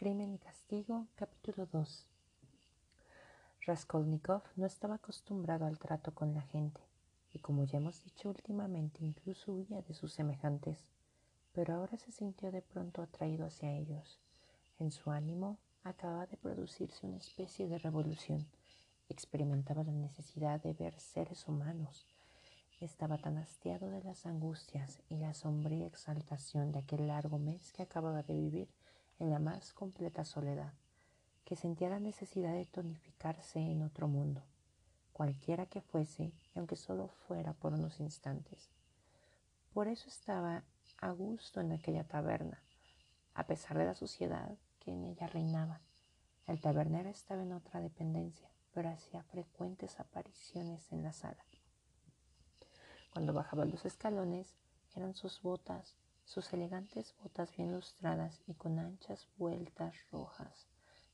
Crimen y Castigo, capítulo 2. Raskolnikov no estaba acostumbrado al trato con la gente, y como ya hemos dicho últimamente, incluso huía de sus semejantes, pero ahora se sintió de pronto atraído hacia ellos. En su ánimo acababa de producirse una especie de revolución. Experimentaba la necesidad de ver seres humanos. Estaba tan hastiado de las angustias y la sombría exaltación de aquel largo mes que acababa de vivir en la más completa soledad, que sentía la necesidad de tonificarse en otro mundo, cualquiera que fuese, y aunque solo fuera por unos instantes. Por eso estaba a gusto en aquella taberna, a pesar de la suciedad que en ella reinaba. El tabernero estaba en otra dependencia, pero hacía frecuentes apariciones en la sala. Cuando bajaba los escalones, eran sus botas sus elegantes botas bien lustradas y con anchas vueltas rojas,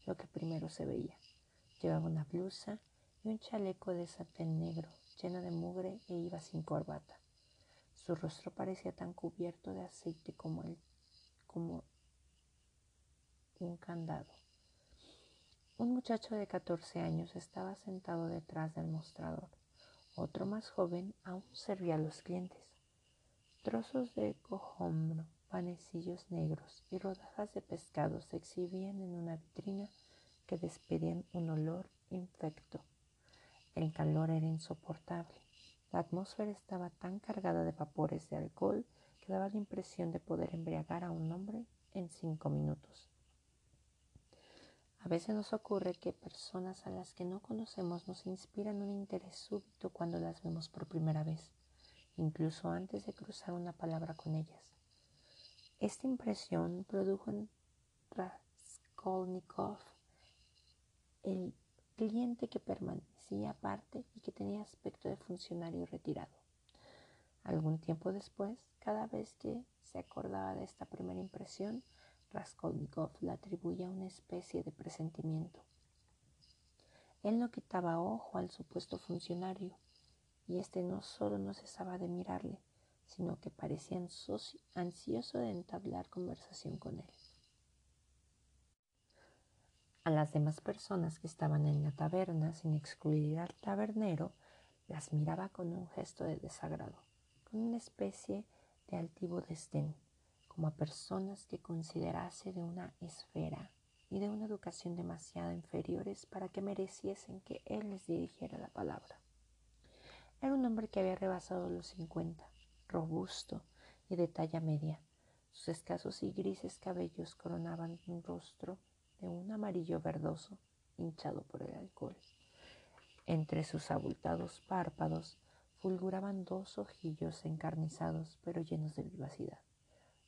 lo que primero se veía. Llevaba una blusa y un chaleco de satén negro lleno de mugre e iba sin corbata. Su rostro parecía tan cubierto de aceite como, el, como un candado. Un muchacho de 14 años estaba sentado detrás del mostrador. Otro más joven aún servía a los clientes. Trozos de cojombro, panecillos negros y rodajas de pescado se exhibían en una vitrina que despedían un olor infecto. El calor era insoportable. La atmósfera estaba tan cargada de vapores de alcohol que daba la impresión de poder embriagar a un hombre en cinco minutos. A veces nos ocurre que personas a las que no conocemos nos inspiran un interés súbito cuando las vemos por primera vez incluso antes de cruzar una palabra con ellas. Esta impresión produjo en Raskolnikov el cliente que permanecía aparte y que tenía aspecto de funcionario retirado. Algún tiempo después, cada vez que se acordaba de esta primera impresión, Raskolnikov la atribuía a una especie de presentimiento. Él no quitaba ojo al supuesto funcionario, y este no solo no cesaba de mirarle, sino que parecía ansioso de entablar conversación con él. A las demás personas que estaban en la taberna, sin excluir al tabernero, las miraba con un gesto de desagrado, con una especie de altivo desdén, como a personas que considerase de una esfera y de una educación demasiado inferiores para que mereciesen que él les dirigiera la palabra. Era un hombre que había rebasado los cincuenta, robusto y de talla media. Sus escasos y grises cabellos coronaban un rostro de un amarillo verdoso hinchado por el alcohol. Entre sus abultados párpados fulguraban dos ojillos encarnizados pero llenos de vivacidad.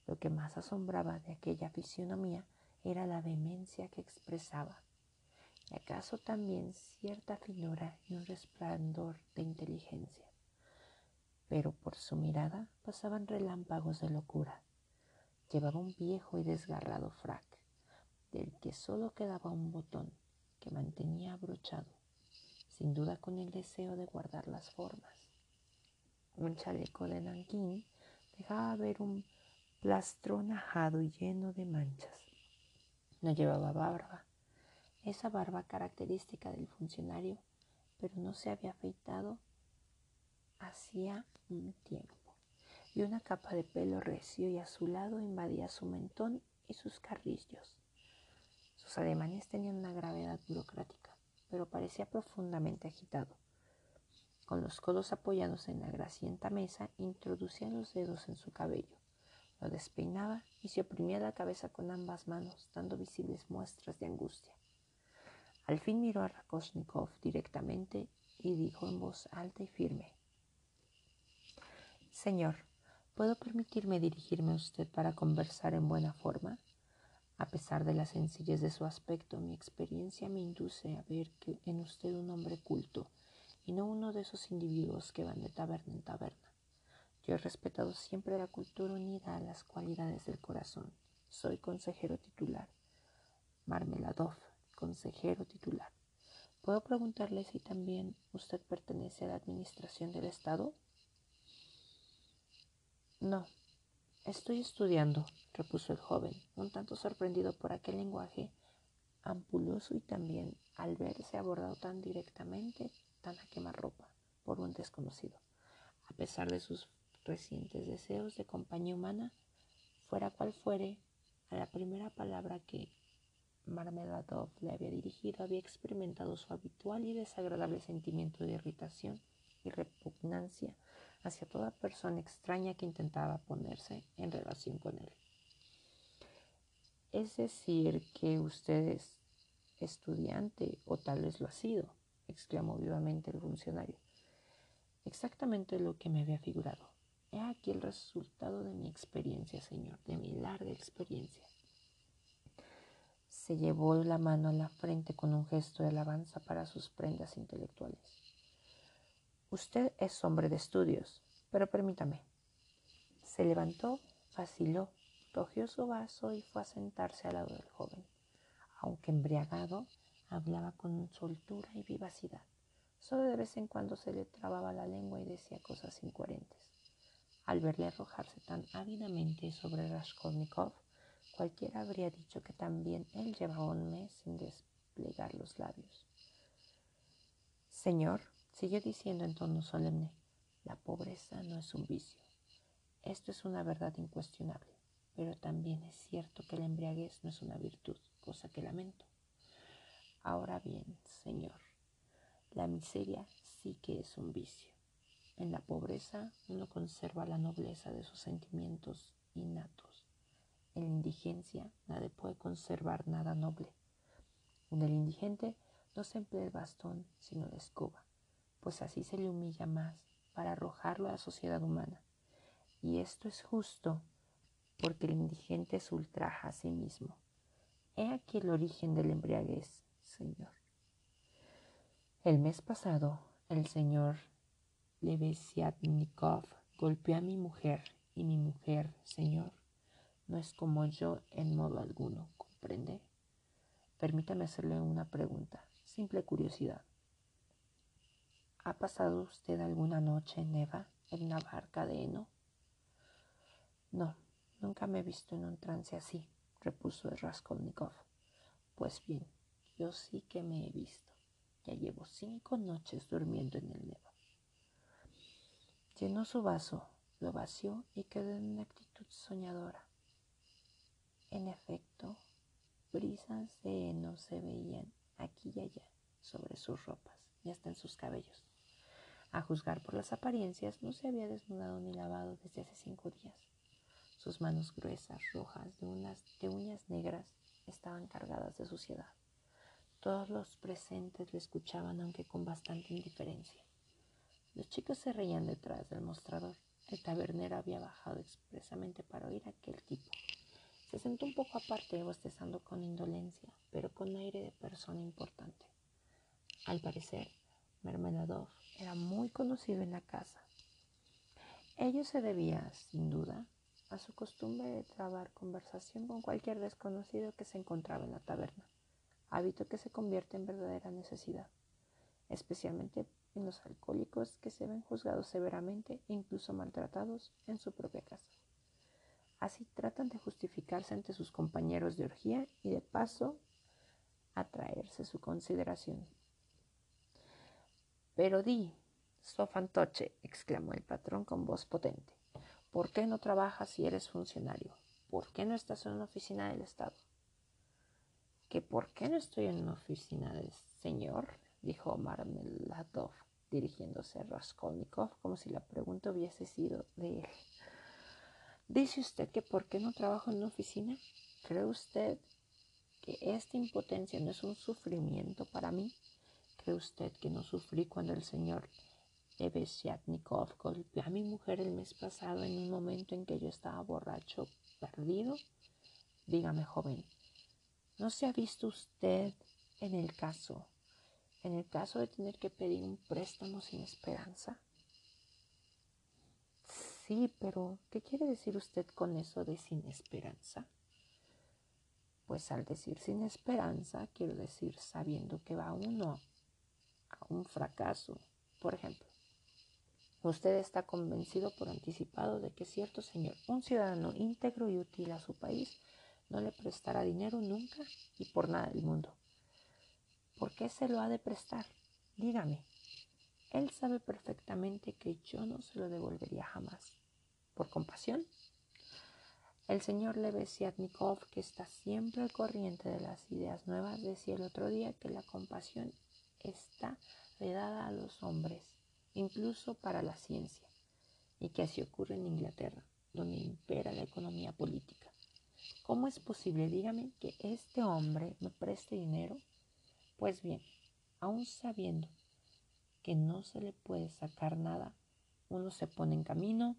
Lo que más asombraba de aquella fisionomía era la vehemencia que expresaba y acaso también cierta finura y un resplandor de inteligencia. Pero por su mirada pasaban relámpagos de locura. Llevaba un viejo y desgarrado frac, del que solo quedaba un botón que mantenía abrochado, sin duda con el deseo de guardar las formas. Un chaleco de nanquín dejaba ver un plastrón ajado y lleno de manchas. No llevaba barba, esa barba característica del funcionario, pero no se había afeitado hacía un tiempo, y una capa de pelo recio y azulado invadía su mentón y sus carrillos. Sus ademanes tenían una gravedad burocrática, pero parecía profundamente agitado. Con los codos apoyados en la grasienta mesa, introducía los dedos en su cabello, lo despeinaba y se oprimía la cabeza con ambas manos, dando visibles muestras de angustia. Al fin miró a Rakosnikov directamente y dijo en voz alta y firme, Señor, ¿puedo permitirme dirigirme a usted para conversar en buena forma? A pesar de la sencillez de su aspecto, mi experiencia me induce a ver que en usted un hombre culto y no uno de esos individuos que van de taberna en taberna. Yo he respetado siempre la cultura unida a las cualidades del corazón. Soy consejero titular. Marmeladov consejero titular. ¿Puedo preguntarle si también usted pertenece a la administración del Estado? No, Estoy estudiando, repuso el joven, un tanto sorprendido por aquel lenguaje ampuloso y también al verse abordado tan directamente, tan a quemarropa, por un desconocido. A pesar de sus recientes deseos de compañía humana, fuera cual fuere, a la primera palabra que Marmeladov le había dirigido había experimentado su habitual y desagradable sentimiento de irritación y repugnancia hacia toda persona extraña que intentaba ponerse en relación con él. Es decir, que usted es estudiante, o tal vez lo ha sido, exclamó vivamente el funcionario. Exactamente lo que me había figurado. He aquí el resultado de mi experiencia, señor, de mi larga experiencia. Se llevó la mano a la frente con un gesto de alabanza para sus prendas intelectuales. Usted es hombre de estudios, pero permítame. Se levantó, vaciló, cogió su vaso y fue a sentarse al lado del joven. Aunque embriagado, hablaba con soltura y vivacidad. Solo de vez en cuando se le trababa la lengua y decía cosas incoherentes. Al verle arrojarse tan ávidamente sobre Raskolnikov, cualquiera habría dicho que también él llevaba un mes sin desplegar los labios. Señor, Siguió diciendo en tono solemne, la pobreza no es un vicio. Esto es una verdad incuestionable, pero también es cierto que la embriaguez no es una virtud, cosa que lamento. Ahora bien, Señor, la miseria sí que es un vicio. En la pobreza uno conserva la nobleza de sus sentimientos innatos. En la indigencia nadie puede conservar nada noble. En el indigente no se emplea el bastón, sino la escoba pues así se le humilla más para arrojarlo a la sociedad humana. Y esto es justo porque el indigente se ultraja a sí mismo. He aquí el origen del embriaguez, Señor. El mes pasado, el señor Levesiatnikov golpeó a mi mujer y mi mujer, Señor, no es como yo en modo alguno, ¿comprende? Permítame hacerle una pregunta, simple curiosidad. ¿Ha pasado usted alguna noche en Eva en una barca de heno? No, nunca me he visto en un trance así, repuso Raskolnikov. Pues bien, yo sí que me he visto. Ya llevo cinco noches durmiendo en el Neva. Llenó su vaso, lo vació y quedó en una actitud soñadora. En efecto, brisas de heno se veían aquí y allá sobre sus ropas y hasta en sus cabellos. A juzgar por las apariencias, no se había desnudado ni lavado desde hace cinco días. Sus manos gruesas, rojas, de, unas, de uñas negras, estaban cargadas de suciedad. Todos los presentes le escuchaban, aunque con bastante indiferencia. Los chicos se reían detrás del mostrador. El tabernero había bajado expresamente para oír a aquel tipo. Se sentó un poco aparte, bostezando con indolencia, pero con aire de persona importante. Al parecer, Mermeladov era muy conocido en la casa. Ello se debía, sin duda, a su costumbre de trabar conversación con cualquier desconocido que se encontraba en la taberna, hábito que se convierte en verdadera necesidad, especialmente en los alcohólicos que se ven juzgados severamente e incluso maltratados en su propia casa. Así tratan de justificarse ante sus compañeros de orgía y de paso atraerse su consideración. Pero di, sofantoche, exclamó el patrón con voz potente, ¿por qué no trabajas si eres funcionario? ¿Por qué no estás en una oficina del Estado? ¿Que por qué no estoy en una oficina del señor? dijo Marmeladov, dirigiéndose a Raskolnikov como si la pregunta hubiese sido de él. ¿Dice usted que por qué no trabajo en una oficina? ¿Cree usted que esta impotencia no es un sufrimiento para mí? ¿Cree usted que no sufrí cuando el señor Evesiatnikov golpeó a mi mujer el mes pasado en un momento en que yo estaba borracho, perdido? Dígame, joven, ¿no se ha visto usted en el caso, en el caso de tener que pedir un préstamo sin esperanza? Sí, pero ¿qué quiere decir usted con eso de sin esperanza? Pues al decir sin esperanza, quiero decir sabiendo que va uno un fracaso. Por ejemplo, Usted está convencido por anticipado de que cierto señor, un ciudadano íntegro y útil a su país, no le prestará dinero nunca y por nada del mundo. ¿Por qué se lo ha de prestar? Dígame. Él sabe perfectamente que yo no se lo devolvería jamás. ¿Por compasión? El señor Levesiatnikov, que está siempre al corriente de las ideas nuevas, decía el otro día que la compasión está vedada a los hombres, incluso para la ciencia, y que así ocurre en Inglaterra, donde impera la economía política. ¿Cómo es posible, dígame, que este hombre me preste dinero? Pues bien, aun sabiendo que no se le puede sacar nada, uno se pone en camino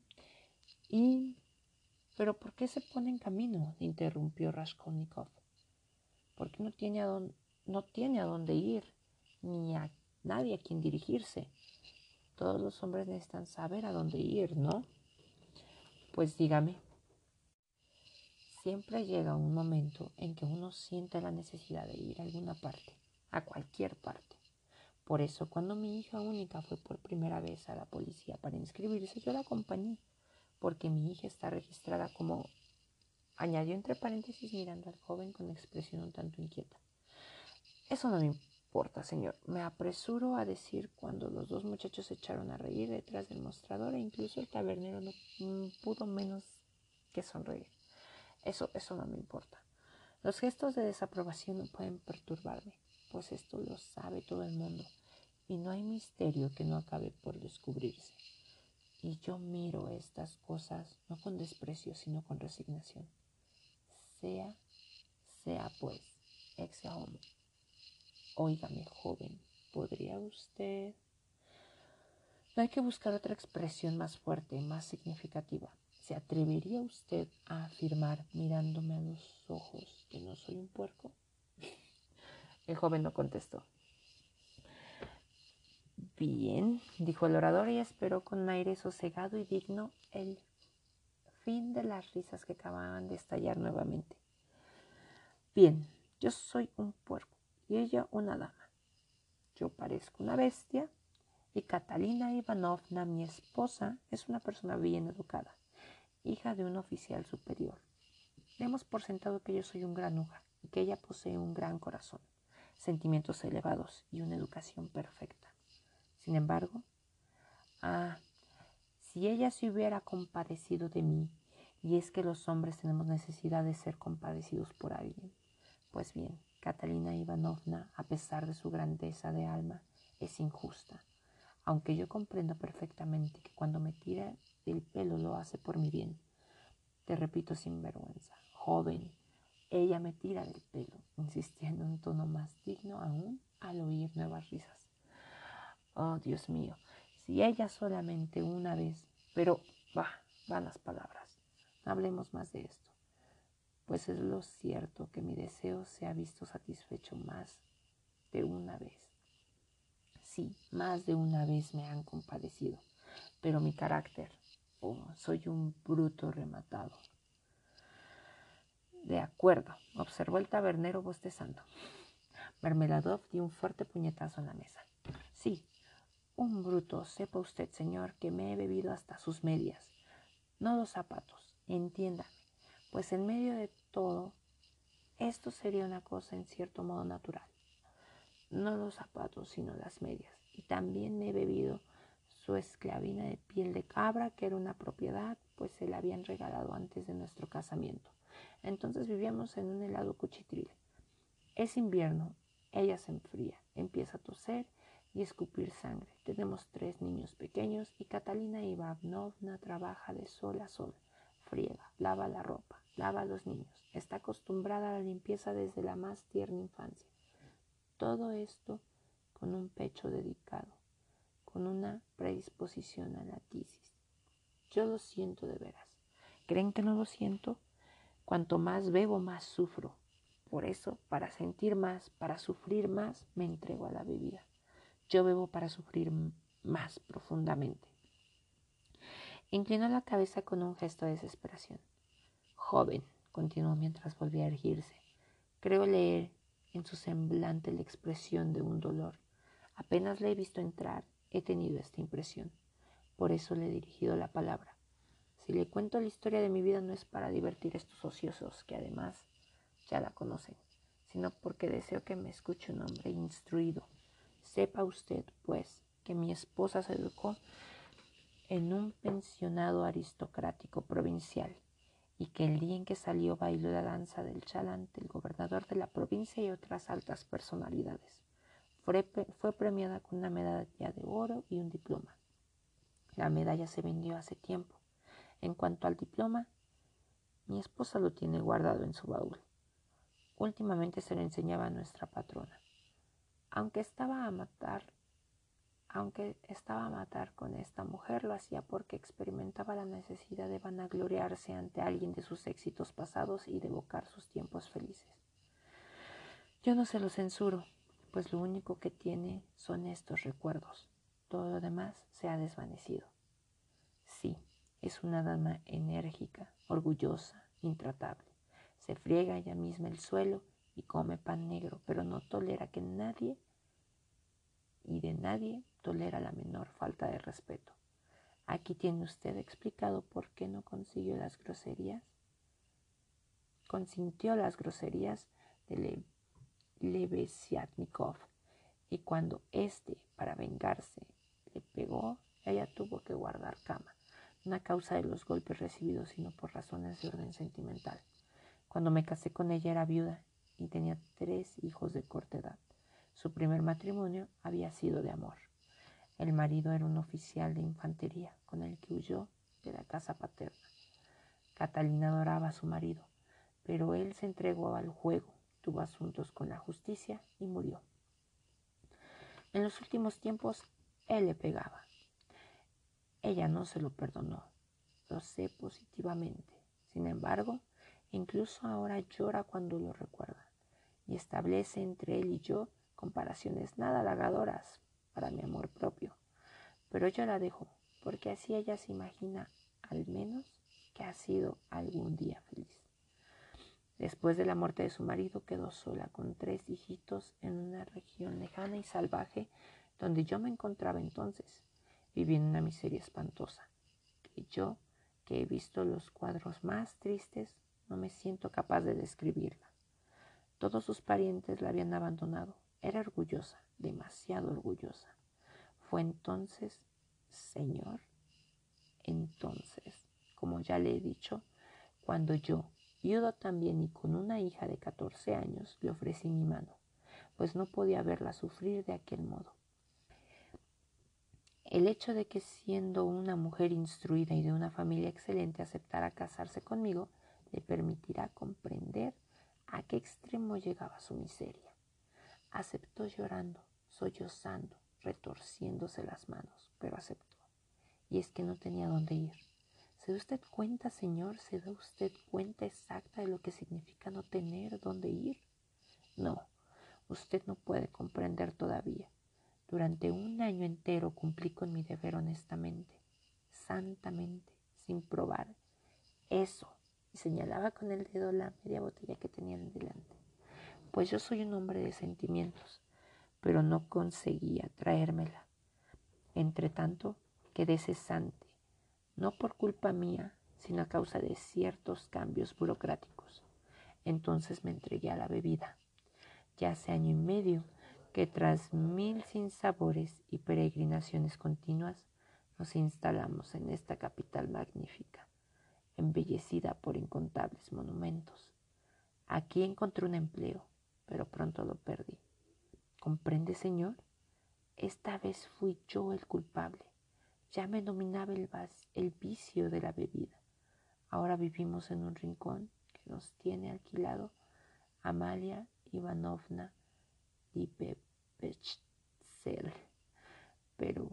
y ¿Pero por qué se pone en camino? interrumpió Raskolnikov. Porque no tiene a no tiene a dónde ir, ni a nadie a quien dirigirse. Todos los hombres necesitan saber a dónde ir, ¿no? Pues dígame. Siempre llega un momento en que uno siente la necesidad de ir a alguna parte, a cualquier parte. Por eso, cuando mi hija única fue por primera vez a la policía para inscribirse, yo la acompañé porque mi hija está registrada como añadió entre paréntesis mirando al joven con expresión un tanto inquieta. Eso no me importa, señor. Me apresuro a decir cuando los dos muchachos se echaron a reír detrás del mostrador e incluso el tabernero no pudo menos que sonreír. Eso, eso no me importa. Los gestos de desaprobación no pueden perturbarme, pues esto lo sabe todo el mundo y no hay misterio que no acabe por descubrirse. Y yo miro estas cosas no con desprecio, sino con resignación. Sea, sea pues, ex hombre. Óigame, joven, ¿podría usted? No hay que buscar otra expresión más fuerte, más significativa. ¿Se atrevería usted a afirmar mirándome a los ojos que no soy un puerco? El joven no contestó. Bien, dijo el orador y esperó con aire sosegado y digno el fin de las risas que acababan de estallar nuevamente. Bien, yo soy un puerco y ella una dama. Yo parezco una bestia y Catalina Ivanovna, mi esposa, es una persona bien educada, hija de un oficial superior. Demos por sentado que yo soy un granuja y que ella posee un gran corazón, sentimientos elevados y una educación perfecta. Sin embargo, ah, si ella se hubiera compadecido de mí, y es que los hombres tenemos necesidad de ser compadecidos por alguien, pues bien, Catalina Ivanovna, a pesar de su grandeza de alma, es injusta, aunque yo comprendo perfectamente que cuando me tira el pelo lo hace por mi bien. Te repito sin vergüenza, joven, ella me tira del pelo, insistiendo en un tono más digno aún al oír nuevas risas. Oh, Dios mío, si ella solamente una vez, pero va, van las palabras. No hablemos más de esto, pues es lo cierto que mi deseo se ha visto satisfecho más de una vez. Sí, más de una vez me han compadecido, pero mi carácter, oh, soy un bruto rematado. De acuerdo, observó el tabernero bostezando. Mermeladov dio un fuerte puñetazo en la mesa. Un bruto, sepa usted, señor, que me he bebido hasta sus medias, no los zapatos, entiéndame, pues en medio de todo, esto sería una cosa en cierto modo natural. No los zapatos, sino las medias. Y también he bebido su esclavina de piel de cabra, que era una propiedad, pues se la habían regalado antes de nuestro casamiento. Entonces vivíamos en un helado cuchitril. Es invierno, ella se enfría, empieza a toser y escupir sangre. Tenemos tres niños pequeños y Catalina Ivanovna trabaja de sol a sol. Friega, lava la ropa, lava a los niños. Está acostumbrada a la limpieza desde la más tierna infancia. Todo esto con un pecho dedicado, con una predisposición a la tisis. Yo lo siento de veras. ¿Creen que no lo siento? Cuanto más bebo, más sufro. Por eso, para sentir más, para sufrir más, me entrego a la bebida. Yo bebo para sufrir más profundamente. Inclinó la cabeza con un gesto de desesperación. Joven, continuó mientras volvía a erguirse, creo leer en su semblante la expresión de un dolor. Apenas le he visto entrar, he tenido esta impresión. Por eso le he dirigido la palabra. Si le cuento la historia de mi vida no es para divertir a estos ociosos que además ya la conocen, sino porque deseo que me escuche un hombre instruido. Sepa usted, pues, que mi esposa se educó en un pensionado aristocrático provincial y que el día en que salió bailó la danza del chalante el gobernador de la provincia y otras altas personalidades. Fue, fue premiada con una medalla de oro y un diploma. La medalla se vendió hace tiempo. En cuanto al diploma, mi esposa lo tiene guardado en su baúl. Últimamente se lo enseñaba a nuestra patrona. Aunque estaba a matar aunque estaba a matar con esta mujer, lo hacía porque experimentaba la necesidad de vanagloriarse ante alguien de sus éxitos pasados y de evocar sus tiempos felices. Yo no se lo censuro, pues lo único que tiene son estos recuerdos. Todo lo demás se ha desvanecido. Sí, es una dama enérgica, orgullosa, intratable. Se friega ella misma el suelo y come pan negro, pero no tolera que nadie y de nadie tolera la menor falta de respeto. Aquí tiene usted explicado por qué no consiguió las groserías. Consintió las groserías de Lebesiatnikov y cuando éste, para vengarse, le pegó, ella tuvo que guardar cama, no a causa de los golpes recibidos, sino por razones de orden sentimental. Cuando me casé con ella era viuda y tenía tres hijos de corta edad. Su primer matrimonio había sido de amor. El marido era un oficial de infantería con el que huyó de la casa paterna. Catalina adoraba a su marido, pero él se entregó al juego, tuvo asuntos con la justicia y murió. En los últimos tiempos él le pegaba. Ella no se lo perdonó, lo sé positivamente. Sin embargo, incluso ahora llora cuando lo recuerda y establece entre él y yo comparaciones nada halagadoras para mi amor propio. Pero yo la dejo, porque así ella se imagina al menos que ha sido algún día feliz. Después de la muerte de su marido quedó sola con tres hijitos en una región lejana y salvaje donde yo me encontraba entonces, viviendo una miseria espantosa, que yo, que he visto los cuadros más tristes, no me siento capaz de describirla. Todos sus parientes la habían abandonado. Era orgullosa, demasiado orgullosa. Fue entonces, Señor, entonces, como ya le he dicho, cuando yo, viudo también y con una hija de 14 años, le ofrecí mi mano, pues no podía verla sufrir de aquel modo. El hecho de que siendo una mujer instruida y de una familia excelente aceptara casarse conmigo, le permitirá comprender a qué extremo llegaba su miseria. Aceptó llorando, sollozando, retorciéndose las manos, pero aceptó. Y es que no tenía dónde ir. ¿Se da usted cuenta, señor? ¿Se da usted cuenta exacta de lo que significa no tener dónde ir? No, usted no puede comprender todavía. Durante un año entero cumplí con mi deber honestamente, santamente, sin probar. Eso. Y señalaba con el dedo la media botella que tenía delante. Pues yo soy un hombre de sentimientos pero no conseguía traérmela. Entre tanto, quedé cesante, no por culpa mía, sino a causa de ciertos cambios burocráticos. Entonces me entregué a la bebida. Ya hace año y medio que tras mil sinsabores y peregrinaciones continuas nos instalamos en esta capital magnífica, embellecida por incontables monumentos. Aquí encontré un empleo, pero pronto lo perdí. ¿Comprende, Señor? Esta vez fui yo el culpable. Ya me dominaba el, el vicio de la bebida. Ahora vivimos en un rincón que nos tiene alquilado Amalia Ivanovna Dipepechsel. Pero,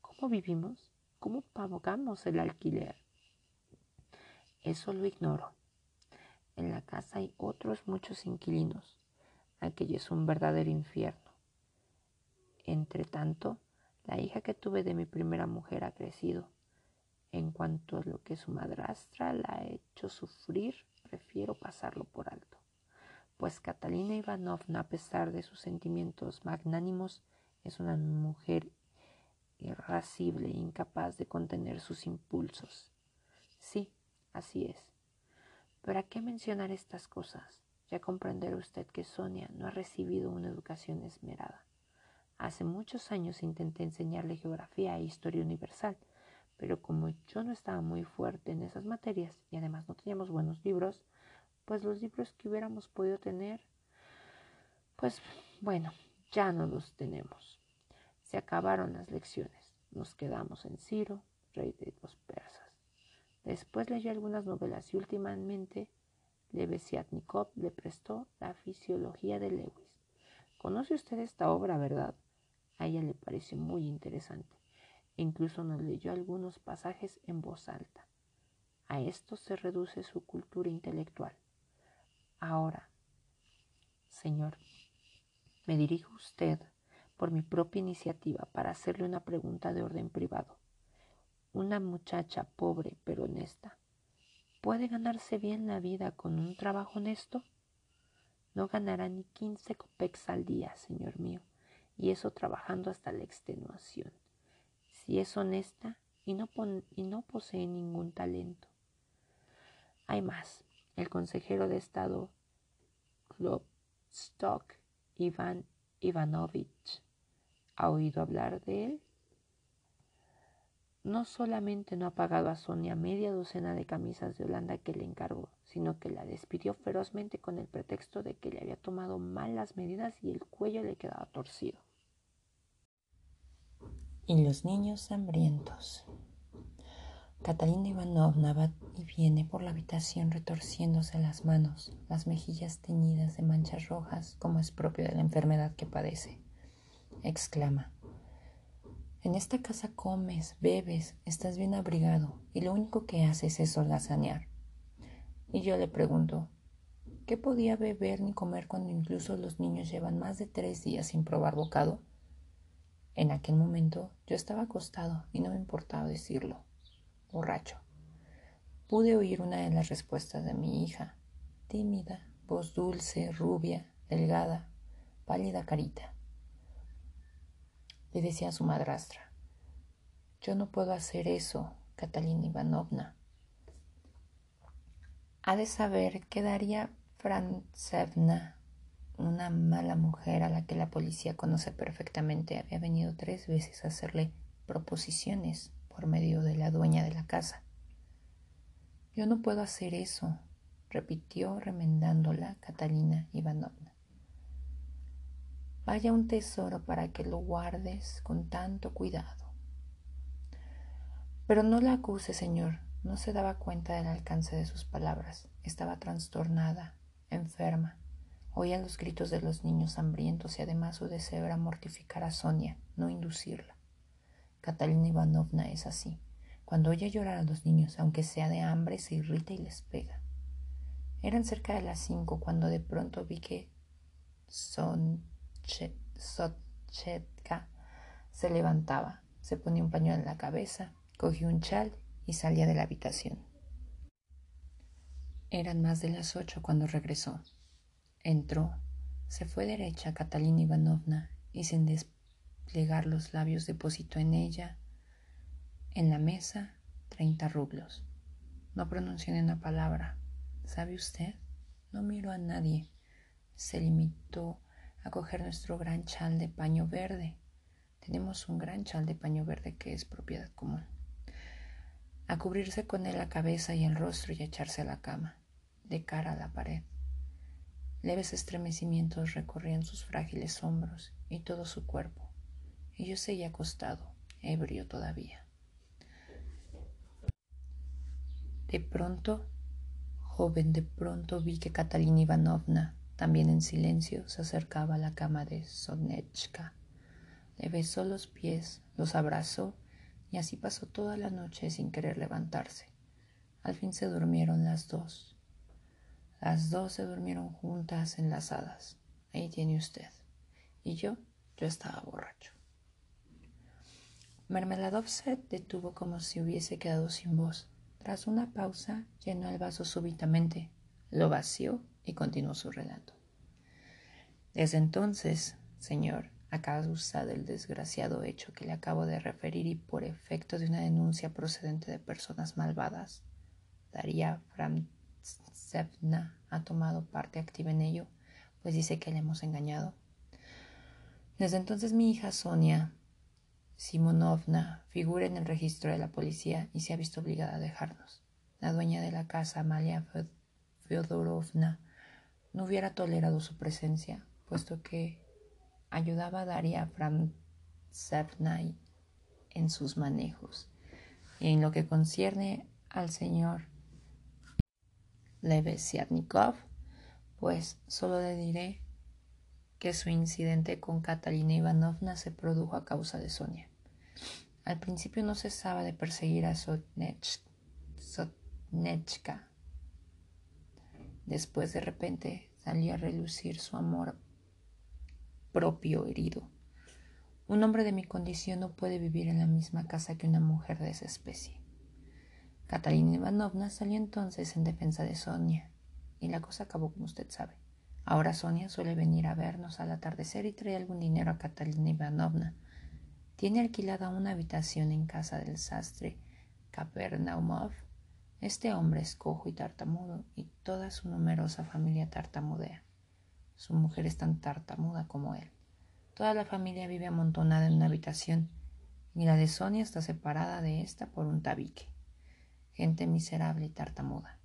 ¿cómo vivimos? ¿Cómo pagamos el alquiler? Eso lo ignoro. En la casa hay otros muchos inquilinos aquello es un verdadero infierno. Entre tanto, la hija que tuve de mi primera mujer ha crecido. En cuanto a lo que su madrastra la ha hecho sufrir, prefiero pasarlo por alto. Pues Catalina Ivanovna, a pesar de sus sentimientos magnánimos, es una mujer irascible e incapaz de contener sus impulsos. Sí, así es. ¿Para qué mencionar estas cosas? Ya comprenderá usted que Sonia no ha recibido una educación esmerada. Hace muchos años intenté enseñarle geografía e historia universal, pero como yo no estaba muy fuerte en esas materias y además no teníamos buenos libros, pues los libros que hubiéramos podido tener, pues bueno, ya no los tenemos. Se acabaron las lecciones. Nos quedamos en Ciro, rey de los persas. Después leyó algunas novelas y últimamente Lebesiatnikov le prestó la fisiología de Lewis. ¿Conoce usted esta obra, verdad? A ella le pareció muy interesante e incluso nos leyó algunos pasajes en voz alta. A esto se reduce su cultura intelectual. Ahora, señor, me dirijo a usted por mi propia iniciativa para hacerle una pregunta de orden privado. Una muchacha pobre pero honesta, ¿puede ganarse bien la vida con un trabajo honesto? No ganará ni quince copex al día, señor mío, y eso trabajando hasta la extenuación. Si es honesta y no, y no posee ningún talento. Hay más. El consejero de Estado Klopstock Iván Ivanovich. ¿Ha oído hablar de él? No solamente no ha pagado a Sonia media docena de camisas de Holanda que le encargó, sino que la despidió ferozmente con el pretexto de que le había tomado mal las medidas y el cuello le quedaba torcido. Y los niños hambrientos. Catalina Ivanovna va y viene por la habitación retorciéndose las manos, las mejillas teñidas de manchas rojas, como es propio de la enfermedad que padece. Exclama. En esta casa comes, bebes, estás bien abrigado y lo único que haces es holgazanear. Y yo le pregunto, ¿qué podía beber ni comer cuando incluso los niños llevan más de tres días sin probar bocado? En aquel momento yo estaba acostado y no me importaba decirlo borracho. Pude oír una de las respuestas de mi hija, tímida, voz dulce, rubia, delgada, pálida carita. Le decía a su madrastra, yo no puedo hacer eso, Catalina Ivanovna. Ha de saber que Daría Franzevna, una mala mujer a la que la policía conoce perfectamente, había venido tres veces a hacerle proposiciones por medio de la dueña de la casa. Yo no puedo hacer eso, repitió remendándola Catalina Ivanovna. Vaya un tesoro para que lo guardes con tanto cuidado. Pero no la acuse, señor. No se daba cuenta del alcance de sus palabras. Estaba trastornada, enferma. Oía los gritos de los niños hambrientos y además su deseo era mortificar a Sonia, no inducirla. Catalina Ivanovna es así. Cuando oye llorar a los niños, aunque sea de hambre, se irrita y les pega. Eran cerca de las cinco cuando de pronto vi que Sotchetka se levantaba, se ponía un pañuelo en la cabeza, cogió un chal y salía de la habitación. Eran más de las ocho cuando regresó. Entró, se fue derecha a Catalina Ivanovna y sin plegar los labios depositó en ella, en la mesa, treinta rublos. No pronunció ni una palabra. ¿Sabe usted? No miró a nadie. Se limitó a coger nuestro gran chal de paño verde. Tenemos un gran chal de paño verde que es propiedad común. A cubrirse con él la cabeza y el rostro y a echarse a la cama, de cara a la pared. Leves estremecimientos recorrían sus frágiles hombros y todo su cuerpo y yo seguía acostado, ebrio todavía. De pronto, joven, de pronto vi que Catalina Ivanovna, también en silencio, se acercaba a la cama de Sonechka. Le besó los pies, los abrazó y así pasó toda la noche sin querer levantarse. Al fin se durmieron las dos. Las dos se durmieron juntas, enlazadas. Ahí tiene usted. Y yo, yo estaba borracho. Mermeladov se detuvo como si hubiese quedado sin voz. Tras una pausa, llenó el vaso súbitamente, lo vació y continuó su relato. Desde entonces, señor, a causa del desgraciado hecho que le acabo de referir y por efecto de una denuncia procedente de personas malvadas. Daría Framsevna ha tomado parte activa en ello, pues dice que le hemos engañado. Desde entonces mi hija Sonia Simonovna figura en el registro de la policía y se ha visto obligada a dejarnos. La dueña de la casa, Amalia Fyodorovna, no hubiera tolerado su presencia, puesto que ayudaba a Daria Framsevna en sus manejos. Y en lo que concierne al señor Levesiatnikov, pues solo le diré que su incidente con Catalina Ivanovna se produjo a causa de Sonia. Al principio no cesaba de perseguir a Sotnechka. Después de repente salió a relucir su amor propio herido. Un hombre de mi condición no puede vivir en la misma casa que una mujer de esa especie. Catalina Ivanovna salió entonces en defensa de Sonia, y la cosa acabó como usted sabe. Ahora Sonia suele venir a vernos al atardecer y trae algún dinero a Catalina Ivanovna. Tiene alquilada una habitación en casa del sastre Kapernaumov. Este hombre es cojo y tartamudo, y toda su numerosa familia tartamudea. Su mujer es tan tartamuda como él. Toda la familia vive amontonada en una habitación, y la de Sonia está separada de esta por un tabique. Gente miserable y tartamuda.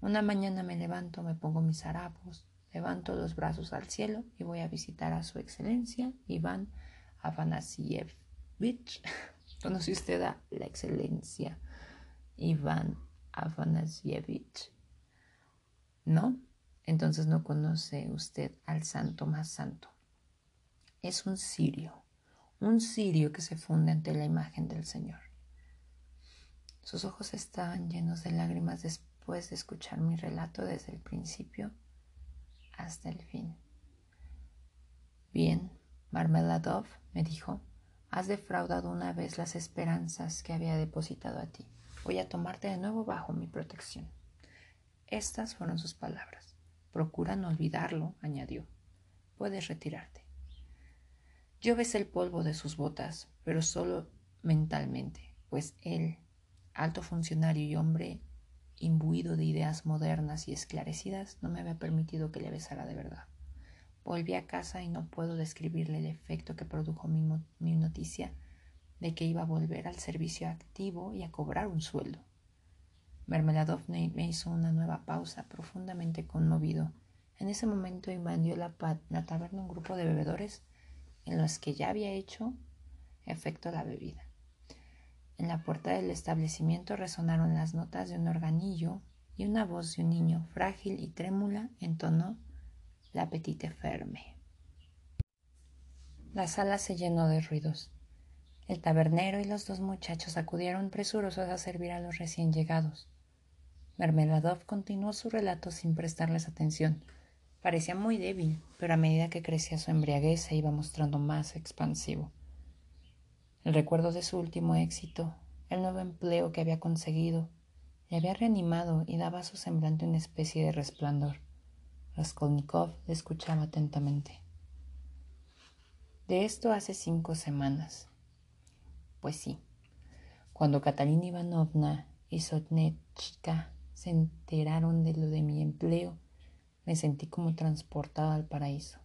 Una mañana me levanto, me pongo mis harapos, levanto los brazos al cielo y voy a visitar a su excelencia Iván Afanasievich. ¿Conoce usted a la excelencia Iván Afanasievich? ¿No? entonces no conoce usted al santo más santo. Es un sirio, un sirio que se funde ante la imagen del Señor. Sus ojos estaban llenos de lágrimas después de escuchar mi relato desde el principio hasta el fin. Bien, Marmeladov, me dijo, has defraudado una vez las esperanzas que había depositado a ti. Voy a tomarte de nuevo bajo mi protección. Estas fueron sus palabras. Procura no olvidarlo, añadió. Puedes retirarte. Yo besé el polvo de sus botas, pero solo mentalmente, pues él, alto funcionario y hombre imbuido de ideas modernas y esclarecidas, no me había permitido que le besara de verdad. Volví a casa y no puedo describirle el efecto que produjo mi, mi noticia de que iba a volver al servicio activo y a cobrar un sueldo. Mermeladov me hizo una nueva pausa, profundamente conmovido. En ese momento invadió la, la taberna un grupo de bebedores en los que ya había hecho efecto la bebida. En la puerta del establecimiento resonaron las notas de un organillo y una voz de un niño frágil y trémula entonó la petite ferme. La sala se llenó de ruidos. El tabernero y los dos muchachos acudieron presurosos a servir a los recién llegados. Mermeladov continuó su relato sin prestarles atención. Parecía muy débil, pero a medida que crecía su embriaguez se iba mostrando más expansivo. El recuerdo de su último éxito, el nuevo empleo que había conseguido, le había reanimado y daba a su semblante una especie de resplandor. Raskolnikov le escuchaba atentamente. De esto hace cinco semanas. Pues sí, cuando Catalina Ivanovna y Sotnechka se enteraron de lo de mi empleo, me sentí como transportada al paraíso.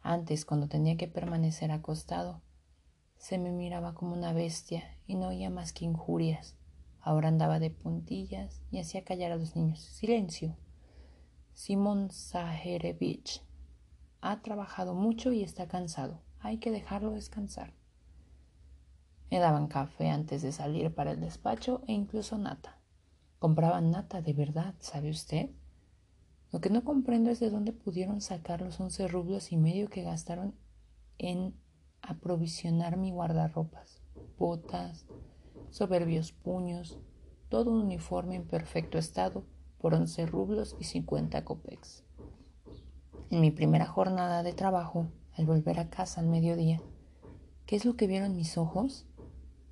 Antes, cuando tenía que permanecer acostado, se me miraba como una bestia y no oía más que injurias. Ahora andaba de puntillas y hacía callar a los niños. Silencio. Simón Zaherevich ha trabajado mucho y está cansado. Hay que dejarlo descansar. Me daban café antes de salir para el despacho e incluso nata. Compraban nata de verdad, ¿sabe usted? Lo que no comprendo es de dónde pudieron sacar los once rublos y medio que gastaron en aprovisionar mi guardarropas, botas, soberbios puños, todo un uniforme en perfecto estado por once rublos y cincuenta copex. En mi primera jornada de trabajo, al volver a casa al mediodía, ¿qué es lo que vieron mis ojos?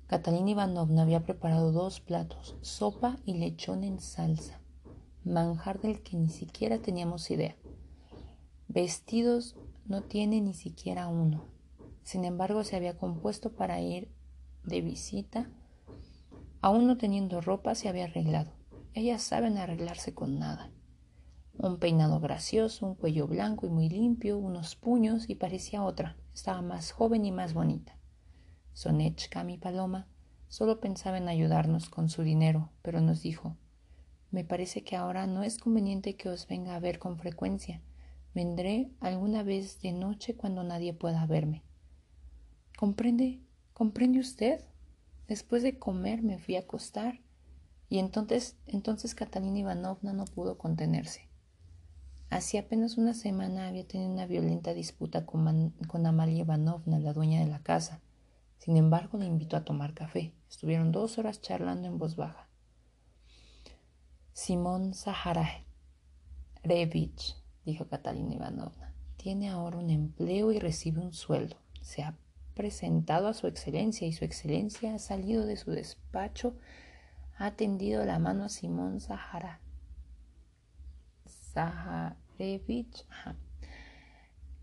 Catalina Ivanovna había preparado dos platos, sopa y lechón en salsa, manjar del que ni siquiera teníamos idea. Vestidos no tiene ni siquiera uno, Sin embargo, se había compuesto para ir de visita. Aún no teniendo ropa, se había arreglado. Ellas saben arreglarse con nada. Un peinado gracioso, un cuello blanco y muy limpio, unos puños y parecía otra. Estaba más joven y más bonita. Sonechka, mi paloma, solo pensaba en ayudarnos con su dinero, pero nos dijo, me parece que ahora no es conveniente que os venga a ver con frecuencia. Vendré alguna vez de noche cuando nadie pueda verme. ¿Comprende? ¿Comprende usted? Después de comer me fui a acostar y entonces, entonces Catalina Ivanovna no pudo contenerse. Hacía apenas una semana había tenido una violenta disputa con, con Amalia Ivanovna, la dueña de la casa. Sin embargo, le invitó a tomar café. Estuvieron dos horas charlando en voz baja. Simón Saharevich, dijo Catalina Ivanovna, tiene ahora un empleo y recibe un sueldo. Se ha presentado a su excelencia y su excelencia ha salido de su despacho, ha tendido la mano a Simón Sahara.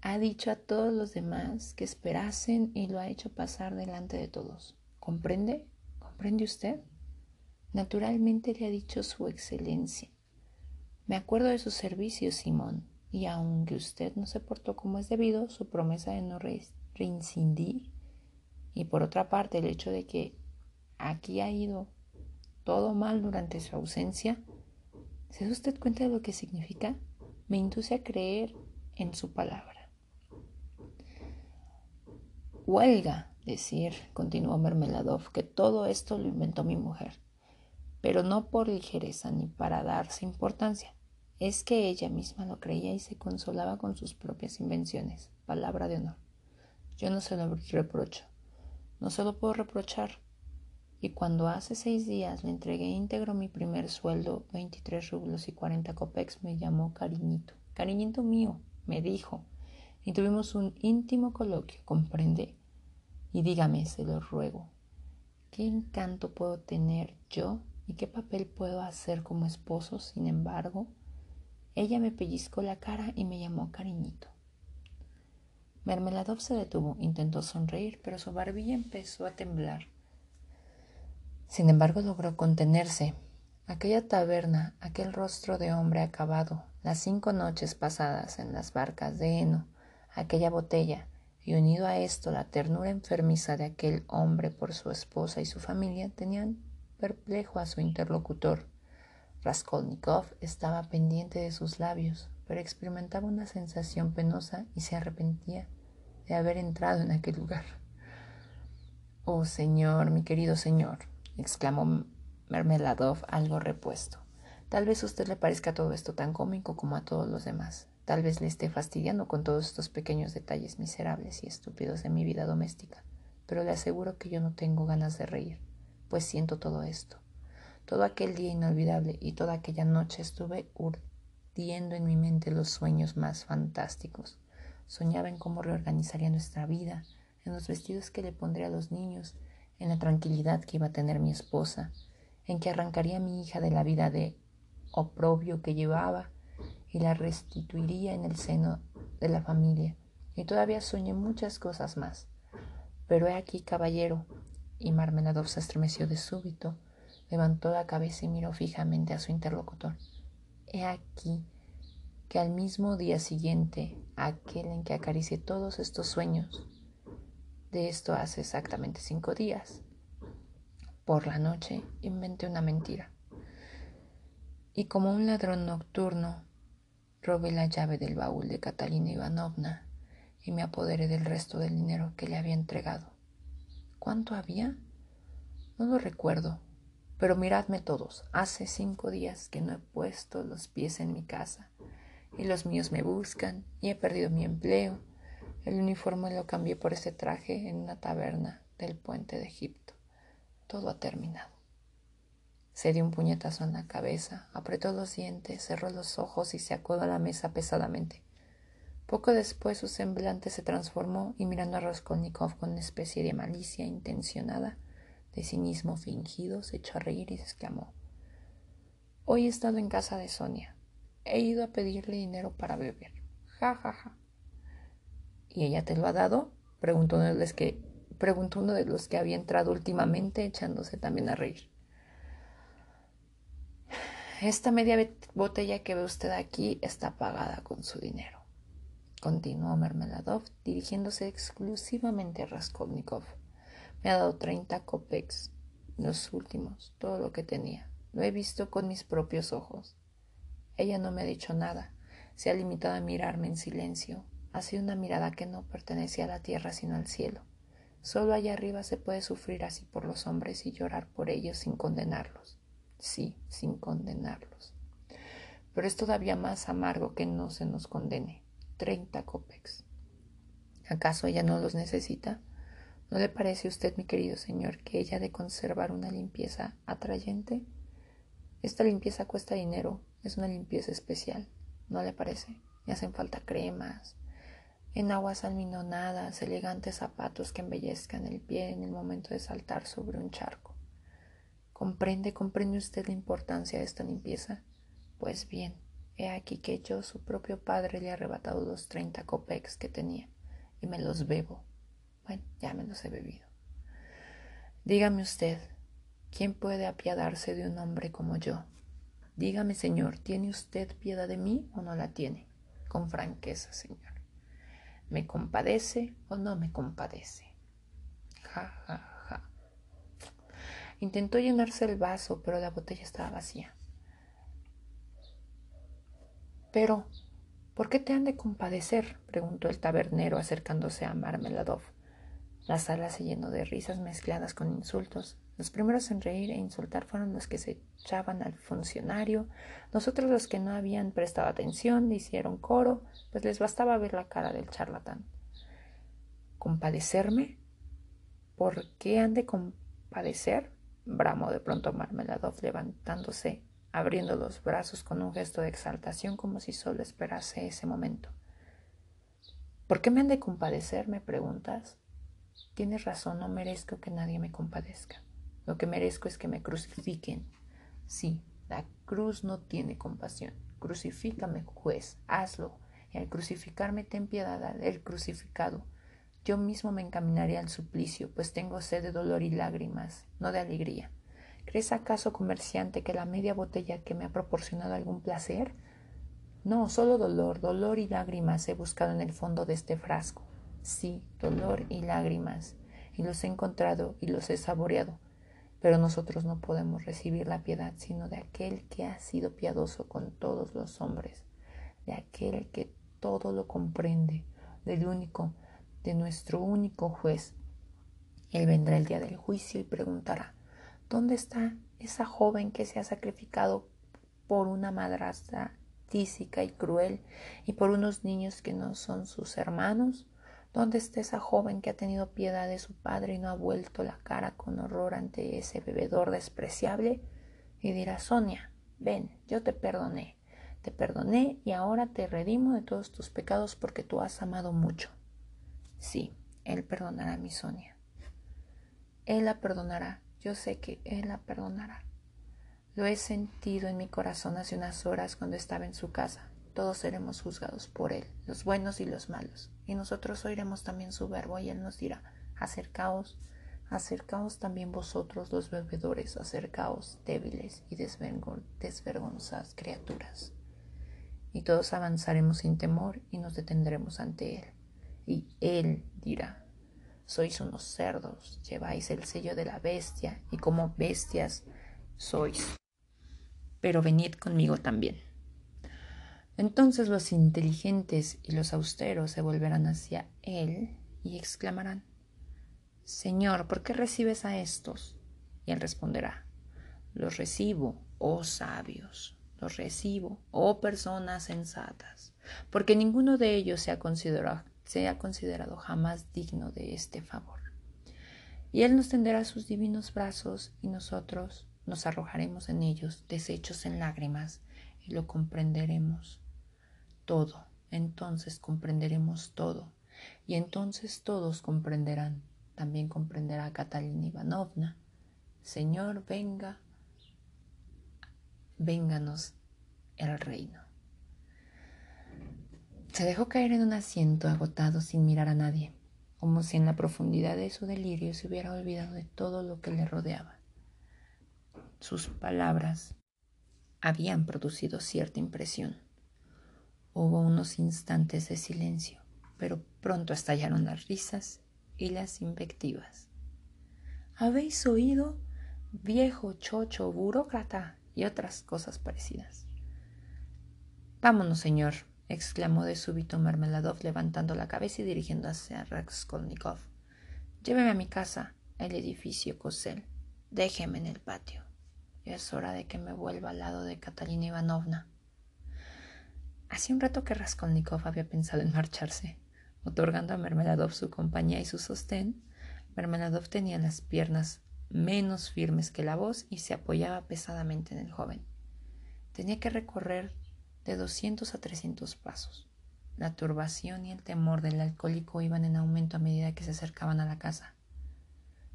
Ha dicho a todos los demás que esperasen y lo ha hecho pasar delante de todos. ¿Comprende? ¿Comprende usted? Naturalmente le ha dicho su excelencia. Me acuerdo de sus servicios, Simón, y aunque usted no se portó como es debido, su promesa de no reincidir y por otra parte el hecho de que aquí ha ido todo mal durante su ausencia, ¿se da usted cuenta de lo que significa? Me induce a creer en su palabra. Huelga decir, continuó Mermeladov, que todo esto lo inventó mi mujer, pero no por ligereza ni para darse importancia. Es que ella misma lo creía y se consolaba con sus propias invenciones. Palabra de honor. Yo no se lo reprocho. No se lo puedo reprochar. Y cuando hace seis días le entregué íntegro mi primer sueldo, 23 rublos y 40 copex, me llamó cariñito. Cariñito mío, me dijo. Y tuvimos un íntimo coloquio, comprende. Y dígame, se lo ruego, ¿qué encanto puedo tener yo y qué papel puedo hacer como esposo? Sin embargo, ella me pellizcó la cara y me llamó cariñito. Mermeladov se detuvo, intentó sonreír, pero su barbilla empezó a temblar. Sin embargo, logró contenerse. Aquella taberna, aquel rostro de hombre acabado, las cinco noches pasadas en las barcas de heno, aquella botella, y unido a esto la ternura enfermiza de aquel hombre por su esposa y su familia, tenían perplejo a su interlocutor. Raskolnikov estaba pendiente de sus labios, pero experimentaba una sensación penosa y se arrepentía de haber entrado en aquel lugar. Oh señor, mi querido señor, exclamó Mermeladov algo repuesto. Tal vez a usted le parezca todo esto tan cómico como a todos los demás. Tal vez le esté fastidiando con todos estos pequeños detalles miserables y estúpidos de mi vida doméstica, pero le aseguro que yo no tengo ganas de reír, pues siento todo esto. Todo aquel día inolvidable y toda aquella noche estuve urdiendo en mi mente los sueños más fantásticos. Soñaba en cómo reorganizaría nuestra vida, en los vestidos que le pondría a los niños, en la tranquilidad que iba a tener mi esposa, en que arrancaría a mi hija de la vida de oprobio que llevaba y la restituiría en el seno de la familia. Y todavía soñé muchas cosas más. Pero he aquí, caballero, y Marmeladov se estremeció de súbito, levantó la cabeza y miró fijamente a su interlocutor. He aquí que al mismo día siguiente, aquel en que acaricié todos estos sueños, de esto hace exactamente cinco días, por la noche inventé una mentira. Y como un ladrón nocturno Robé la llave del baúl de Catalina Ivanovna y me apoderé del resto del dinero que le había entregado. ¿Cuánto había? No lo recuerdo, pero miradme todos. Hace cinco días que no he puesto los pies en mi casa y los míos me buscan y he perdido mi empleo. El uniforme lo cambié por ese traje en una taberna del puente de Egipto. Todo ha terminado. Se dio un puñetazo en la cabeza, apretó los dientes, cerró los ojos y se acodó a la mesa pesadamente. Poco después su semblante se transformó y mirando a Raskolnikov con una especie de malicia intencionada, de cinismo fingido, se echó a reír y se exclamó Hoy he estado en casa de Sonia. He ido a pedirle dinero para beber. Ja, ja, ja. ¿Y ella te lo ha dado? preguntó preguntó uno de los que había entrado últimamente, echándose también a reír. Esta media botella que ve usted aquí está pagada con su dinero, continuó Mermeladov, dirigiéndose exclusivamente a Raskolnikov. Me ha dado treinta kopecks, los últimos, todo lo que tenía. Lo he visto con mis propios ojos. Ella no me ha dicho nada, se ha limitado a mirarme en silencio. Ha sido una mirada que no pertenecía a la tierra sino al cielo. Solo allá arriba se puede sufrir así por los hombres y llorar por ellos sin condenarlos. Sí, sin condenarlos. Pero es todavía más amargo que no se nos condene. Treinta copex. ¿Acaso ella no los necesita? ¿No le parece a usted, mi querido señor, que ella ha de conservar una limpieza atrayente? Esta limpieza cuesta dinero, es una limpieza especial, ¿no le parece? Me hacen falta cremas, en aguas alminonadas, elegantes zapatos que embellezcan el pie en el momento de saltar sobre un charco. ¿Comprende, comprende usted la importancia de esta limpieza? Pues bien, he aquí que yo, su propio padre, le he arrebatado los treinta copex que tenía y me los bebo. Bueno, ya me los he bebido. Dígame usted, ¿quién puede apiadarse de un hombre como yo? Dígame, señor, ¿tiene usted piedad de mí o no la tiene? Con franqueza, señor. ¿Me compadece o no me compadece? Ja, ja. Intentó llenarse el vaso, pero la botella estaba vacía. Pero, ¿por qué te han de compadecer? preguntó el tabernero acercándose a Marmeladov. La sala se llenó de risas mezcladas con insultos. Los primeros en reír e insultar fueron los que se echaban al funcionario. Nosotros los que no habían prestado atención hicieron coro, pues les bastaba ver la cara del charlatán. ¿Compadecerme? ¿Por qué han de compadecer? Bramó de pronto Marmeladov levantándose, abriendo los brazos con un gesto de exaltación como si solo esperase ese momento. ¿Por qué me han de compadecer? me preguntas. Tienes razón, no merezco que nadie me compadezca. Lo que merezco es que me crucifiquen. Sí, la cruz no tiene compasión. Crucifícame, juez, hazlo. Y al crucificarme ten piedad del crucificado. Yo mismo me encaminaré al suplicio, pues tengo sed de dolor y lágrimas, no de alegría. ¿Crees acaso, comerciante, que la media botella que me ha proporcionado algún placer? No, solo dolor, dolor y lágrimas he buscado en el fondo de este frasco sí, dolor y lágrimas, y los he encontrado y los he saboreado, pero nosotros no podemos recibir la piedad sino de aquel que ha sido piadoso con todos los hombres, de aquel que todo lo comprende, del único, de nuestro único juez. Él vendrá el día del juicio y preguntará, ¿dónde está esa joven que se ha sacrificado por una madrastra tísica y cruel y por unos niños que no son sus hermanos? ¿Dónde está esa joven que ha tenido piedad de su padre y no ha vuelto la cara con horror ante ese bebedor despreciable? Y dirá, Sonia, ven, yo te perdoné, te perdoné y ahora te redimo de todos tus pecados porque tú has amado mucho. Sí, Él perdonará a mi Sonia. Él la perdonará, yo sé que Él la perdonará. Lo he sentido en mi corazón hace unas horas cuando estaba en su casa todos seremos juzgados por Él, los buenos y los malos. Y nosotros oiremos también su verbo y Él nos dirá, acercaos, acercaos también vosotros los bebedores, acercaos débiles y desvergonzadas criaturas. Y todos avanzaremos sin temor y nos detendremos ante Él. Y Él dirá, sois unos cerdos, lleváis el sello de la bestia y como bestias sois. Pero venid conmigo también. Entonces los inteligentes y los austeros se volverán hacia él y exclamarán, Señor, ¿por qué recibes a estos? Y él responderá, los recibo, oh sabios, los recibo, oh personas sensatas, porque ninguno de ellos se ha considerado, se ha considerado jamás digno de este favor. Y él nos tenderá sus divinos brazos y nosotros nos arrojaremos en ellos, deshechos en lágrimas, y lo comprenderemos todo, entonces comprenderemos todo, y entonces todos comprenderán. También comprenderá Catalina Ivanovna. Señor, venga, vénganos el reino. Se dejó caer en un asiento agotado sin mirar a nadie. como si en la profundidad de su delirio se hubiera olvidado de todo lo que le rodeaba. Sus palabras habían producido cierta impresión. Hubo unos instantes de silencio, pero pronto estallaron las risas y las invectivas. ¿Habéis oído? Viejo, chocho, burócrata y otras cosas parecidas. Vámonos, señor, exclamó de súbito Mermeladov levantando la cabeza y dirigiéndose a Raskolnikov. Lléveme a mi casa, el edificio Kosel. Déjeme en el patio. Es hora de que me vuelva al lado de Catalina Ivanovna. Hacía un rato que Raskolnikov había pensado en marcharse. Otorgando a Mermeladov su compañía y su sostén, Mermeladov tenía las piernas menos firmes que la voz y se apoyaba pesadamente en el joven. Tenía que recorrer de doscientos a trescientos pasos. La turbación y el temor del alcohólico iban en aumento a medida que se acercaban a la casa.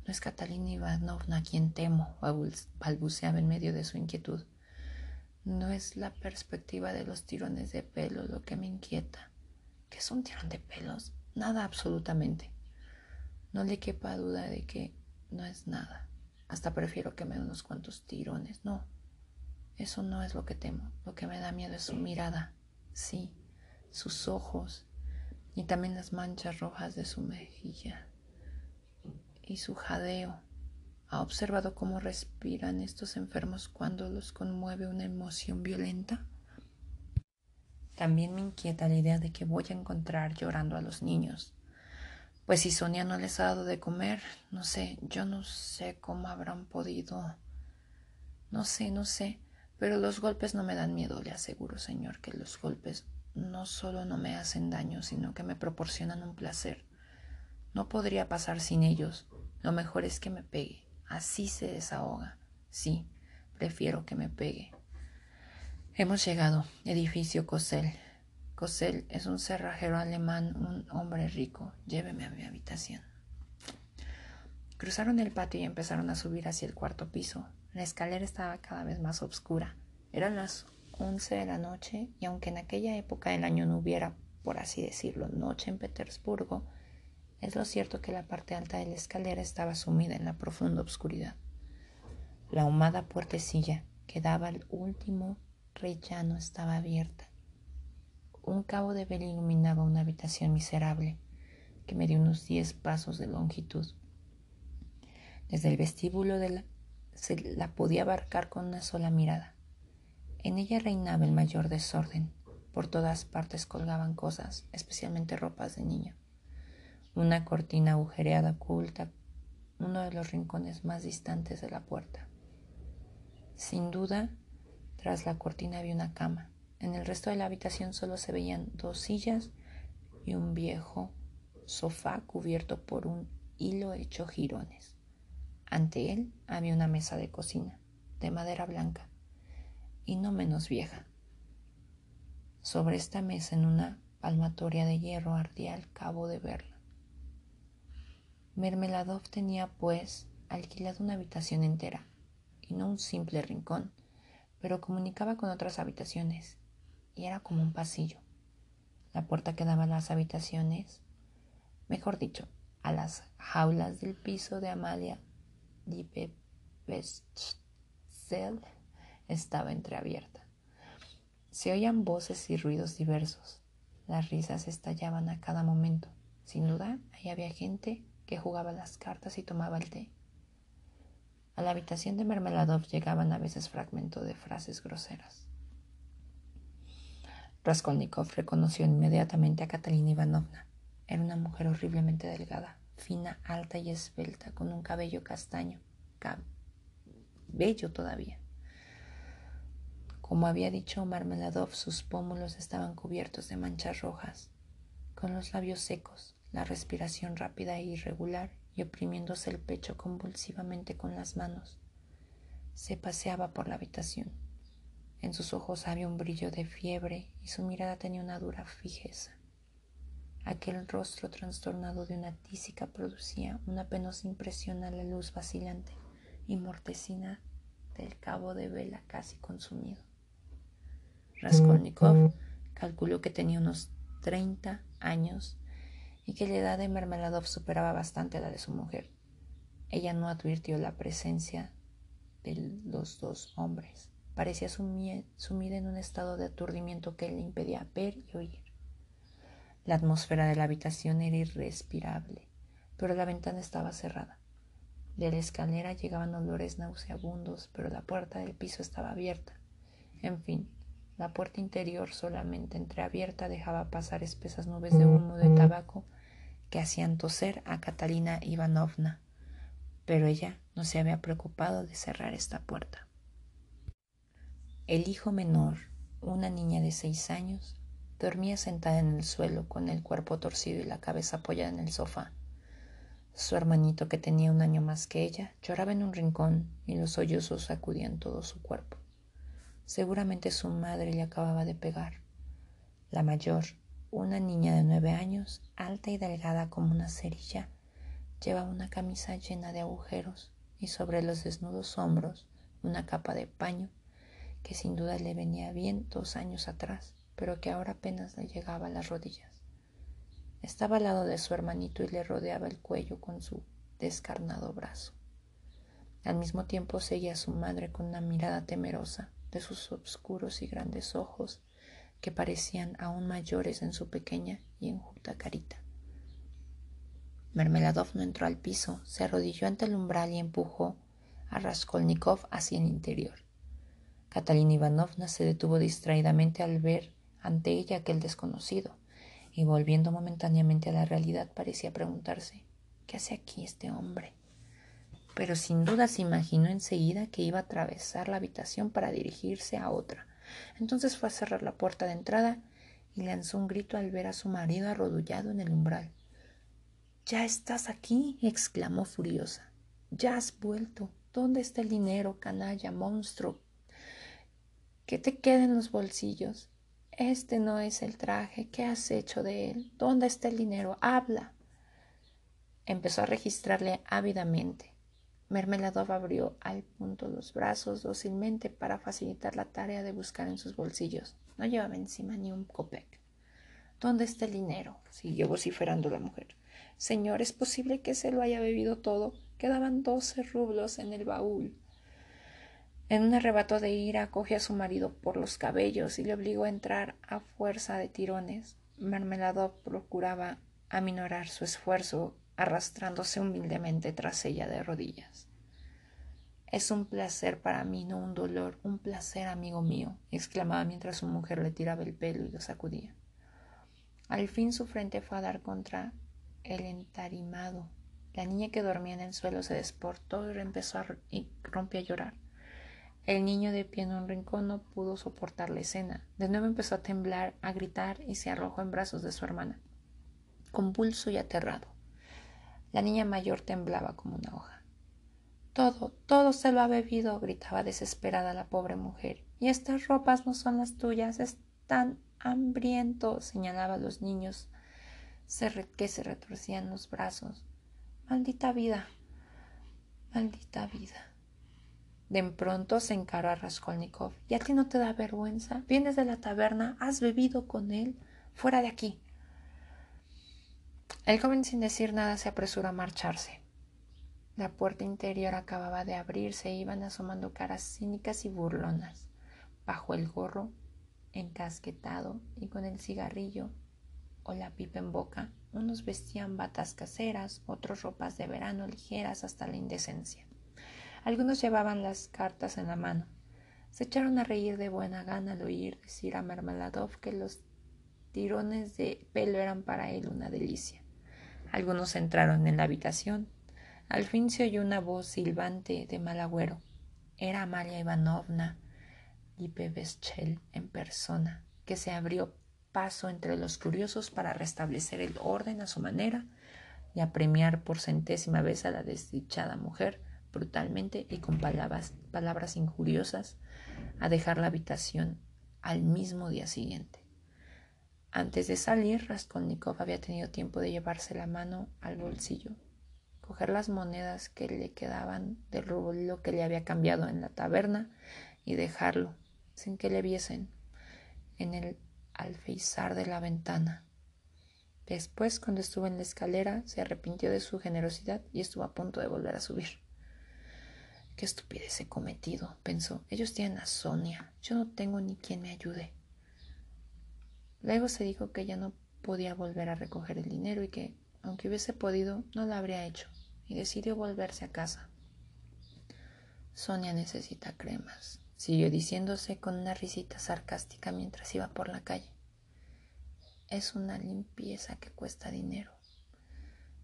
No es Catalina Ivanovna quien temo, balbuceaba en medio de su inquietud. No es la perspectiva de los tirones de pelo lo que me inquieta. ¿Qué es un tirón de pelos? Nada absolutamente. No le quepa duda de que no es nada. Hasta prefiero que me den unos cuantos tirones. No, eso no es lo que temo. Lo que me da miedo es su mirada. Sí, sus ojos y también las manchas rojas de su mejilla y su jadeo. ¿Ha observado cómo respiran estos enfermos cuando los conmueve una emoción violenta? También me inquieta la idea de que voy a encontrar llorando a los niños. Pues si Sonia no les ha dado de comer, no sé, yo no sé cómo habrán podido. No sé, no sé, pero los golpes no me dan miedo, le aseguro, señor, que los golpes no solo no me hacen daño, sino que me proporcionan un placer. No podría pasar sin ellos. Lo mejor es que me pegue. Así se desahoga. Sí, prefiero que me pegue. Hemos llegado, edificio Cosel. Cosel es un cerrajero alemán, un hombre rico. Lléveme a mi habitación. Cruzaron el patio y empezaron a subir hacia el cuarto piso. La escalera estaba cada vez más oscura. Eran las once de la noche y aunque en aquella época del año no hubiera, por así decirlo, noche en Petersburgo, es lo cierto que la parte alta de la escalera estaba sumida en la profunda oscuridad. La ahumada puertecilla que daba al último rellano estaba abierta un cabo de vela iluminaba una habitación miserable que medía unos diez pasos de longitud. Desde el vestíbulo de la, se la podía abarcar con una sola mirada. En ella reinaba el mayor desorden. Por todas partes colgaban cosas, especialmente ropas de niño. Una cortina agujereada oculta uno de los rincones más distantes de la puerta. Sin duda, tras la cortina había una cama. En el resto de la habitación solo se veían dos sillas y un viejo sofá cubierto por un hilo hecho jirones. Ante él había una mesa de cocina, de madera blanca, y no menos vieja. Sobre esta mesa, en una palmatoria de hierro, ardía el cabo de verla. Mermeladov tenía, pues, alquilado una habitación entera, y no un simple rincón, pero comunicaba con otras habitaciones y era como un pasillo. La puerta que daba a las habitaciones, mejor dicho, a las jaulas del piso de Amalia Dipepestel estaba entreabierta. Se oían voces y ruidos diversos. Las risas estallaban a cada momento. Sin duda, ahí había gente que jugaba las cartas y tomaba el té. A la habitación de Mermeladov llegaban a veces fragmentos de frases groseras. Raskolnikov reconoció inmediatamente a Catalina Ivanovna. Era una mujer horriblemente delgada, fina, alta y esbelta, con un cabello castaño, bello todavía. Como había dicho Marmeladov, sus pómulos estaban cubiertos de manchas rojas, con los labios secos, la respiración rápida e irregular y oprimiéndose el pecho convulsivamente con las manos. Se paseaba por la habitación en sus ojos había un brillo de fiebre y su mirada tenía una dura fijeza. Aquel rostro trastornado de una tísica producía una penosa impresión a la luz vacilante y mortecina del cabo de vela casi consumido. Raskolnikov calculó que tenía unos treinta años y que la edad de Mermeladov superaba bastante la de su mujer. Ella no advirtió la presencia de los dos hombres. Parecía sumida en un estado de aturdimiento que le impedía ver y oír. La atmósfera de la habitación era irrespirable, pero la ventana estaba cerrada. De la escalera llegaban olores nauseabundos, pero la puerta del piso estaba abierta. En fin, la puerta interior solamente entreabierta dejaba pasar espesas nubes de humo de tabaco que hacían toser a Catalina Ivanovna, pero ella no se había preocupado de cerrar esta puerta. El hijo menor, una niña de seis años, dormía sentada en el suelo con el cuerpo torcido y la cabeza apoyada en el sofá. Su hermanito, que tenía un año más que ella, lloraba en un rincón y los sollozos sacudían todo su cuerpo. Seguramente su madre le acababa de pegar. La mayor, una niña de nueve años, alta y delgada como una cerilla, llevaba una camisa llena de agujeros y sobre los desnudos hombros una capa de paño que sin duda le venía bien dos años atrás, pero que ahora apenas le llegaba a las rodillas. Estaba al lado de su hermanito y le rodeaba el cuello con su descarnado brazo. Al mismo tiempo seguía a su madre con una mirada temerosa de sus oscuros y grandes ojos que parecían aún mayores en su pequeña y enjuta carita. Mermeladov no entró al piso, se arrodilló ante el umbral y empujó a Raskolnikov hacia el interior. Catalina Ivanovna se detuvo distraídamente al ver ante ella aquel desconocido y volviendo momentáneamente a la realidad parecía preguntarse ¿qué hace aquí este hombre? Pero sin duda se imaginó enseguida que iba a atravesar la habitación para dirigirse a otra. Entonces fue a cerrar la puerta de entrada y lanzó un grito al ver a su marido arrodullado en el umbral. Ya estás aquí, exclamó furiosa. Ya has vuelto. ¿Dónde está el dinero, canalla, monstruo? Que te queden los bolsillos. Este no es el traje. ¿Qué has hecho de él? ¿Dónde está el dinero? Habla. Empezó a registrarle ávidamente. Mermeladov abrió al punto los brazos dócilmente para facilitar la tarea de buscar en sus bolsillos. No llevaba encima ni un copec. ¿Dónde está el dinero? siguió vociferando la mujer. Señor, ¿es posible que se lo haya bebido todo? Quedaban doce rublos en el baúl. En un arrebato de ira cogió a su marido por los cabellos y le obligó a entrar a fuerza de tirones. Mermelado procuraba aminorar su esfuerzo, arrastrándose humildemente tras ella de rodillas. Es un placer para mí, no un dolor, un placer, amigo mío, exclamaba mientras su mujer le tiraba el pelo y lo sacudía. Al fin su frente fue a dar contra el entarimado. La niña que dormía en el suelo se desportó y y rompió a llorar. El niño de pie en un rincón no pudo soportar la escena. De nuevo empezó a temblar, a gritar y se arrojó en brazos de su hermana, convulso y aterrado. La niña mayor temblaba como una hoja. Todo, todo se lo ha bebido, gritaba desesperada la pobre mujer. Y estas ropas no son las tuyas, están hambrientos, señalaba a los niños que se retorcían los brazos. Maldita vida, maldita vida. De pronto se encaró a Raskolnikov. ¿Y a ti no te da vergüenza? Vienes de la taberna, has bebido con él. Fuera de aquí. El joven sin decir nada se apresuró a marcharse. La puerta interior acababa de abrirse e iban asomando caras cínicas y burlonas. Bajo el gorro, encasquetado y con el cigarrillo o la pipa en boca, unos vestían batas caseras, otros ropas de verano ligeras hasta la indecencia. Algunos llevaban las cartas en la mano. Se echaron a reír de buena gana al oír decir a Marmeladov que los tirones de pelo eran para él una delicia. Algunos entraron en la habitación. Al fin se oyó una voz silbante de mal agüero. Era Amalia Ivanovna Lipeveschel en persona, que se abrió paso entre los curiosos para restablecer el orden a su manera y apremiar por centésima vez a la desdichada mujer brutalmente y con palabras, palabras injuriosas a dejar la habitación al mismo día siguiente. Antes de salir, Raskolnikov había tenido tiempo de llevarse la mano al bolsillo, coger las monedas que le quedaban del rublo que le había cambiado en la taberna y dejarlo, sin que le viesen, en el alfeizar de la ventana. Después, cuando estuvo en la escalera, se arrepintió de su generosidad y estuvo a punto de volver a subir. Qué estupidez he cometido, pensó. Ellos tienen a Sonia. Yo no tengo ni quien me ayude. Luego se dijo que ella no podía volver a recoger el dinero y que, aunque hubiese podido, no lo habría hecho, y decidió volverse a casa. Sonia necesita cremas, siguió diciéndose con una risita sarcástica mientras iba por la calle. Es una limpieza que cuesta dinero.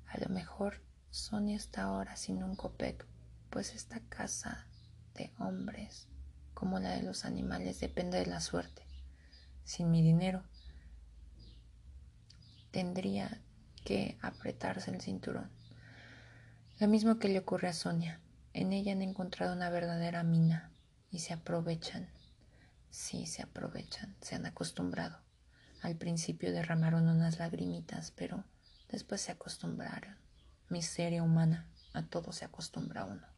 A lo mejor Sonia está ahora sin un copec, pues esta casa de hombres, como la de los animales, depende de la suerte. Sin mi dinero, tendría que apretarse el cinturón. Lo mismo que le ocurre a Sonia. En ella han encontrado una verdadera mina y se aprovechan. Sí, se aprovechan, se han acostumbrado. Al principio derramaron unas lagrimitas, pero después se acostumbraron. Miseria humana, a todo se acostumbra uno.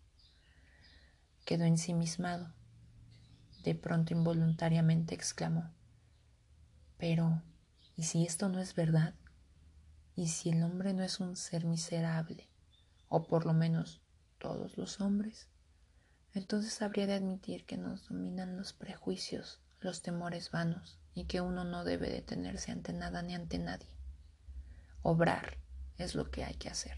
Quedó ensimismado. De pronto involuntariamente exclamó, pero, ¿y si esto no es verdad? ¿Y si el hombre no es un ser miserable? O por lo menos todos los hombres. Entonces habría de admitir que nos dominan los prejuicios, los temores vanos, y que uno no debe detenerse ante nada ni ante nadie. Obrar es lo que hay que hacer.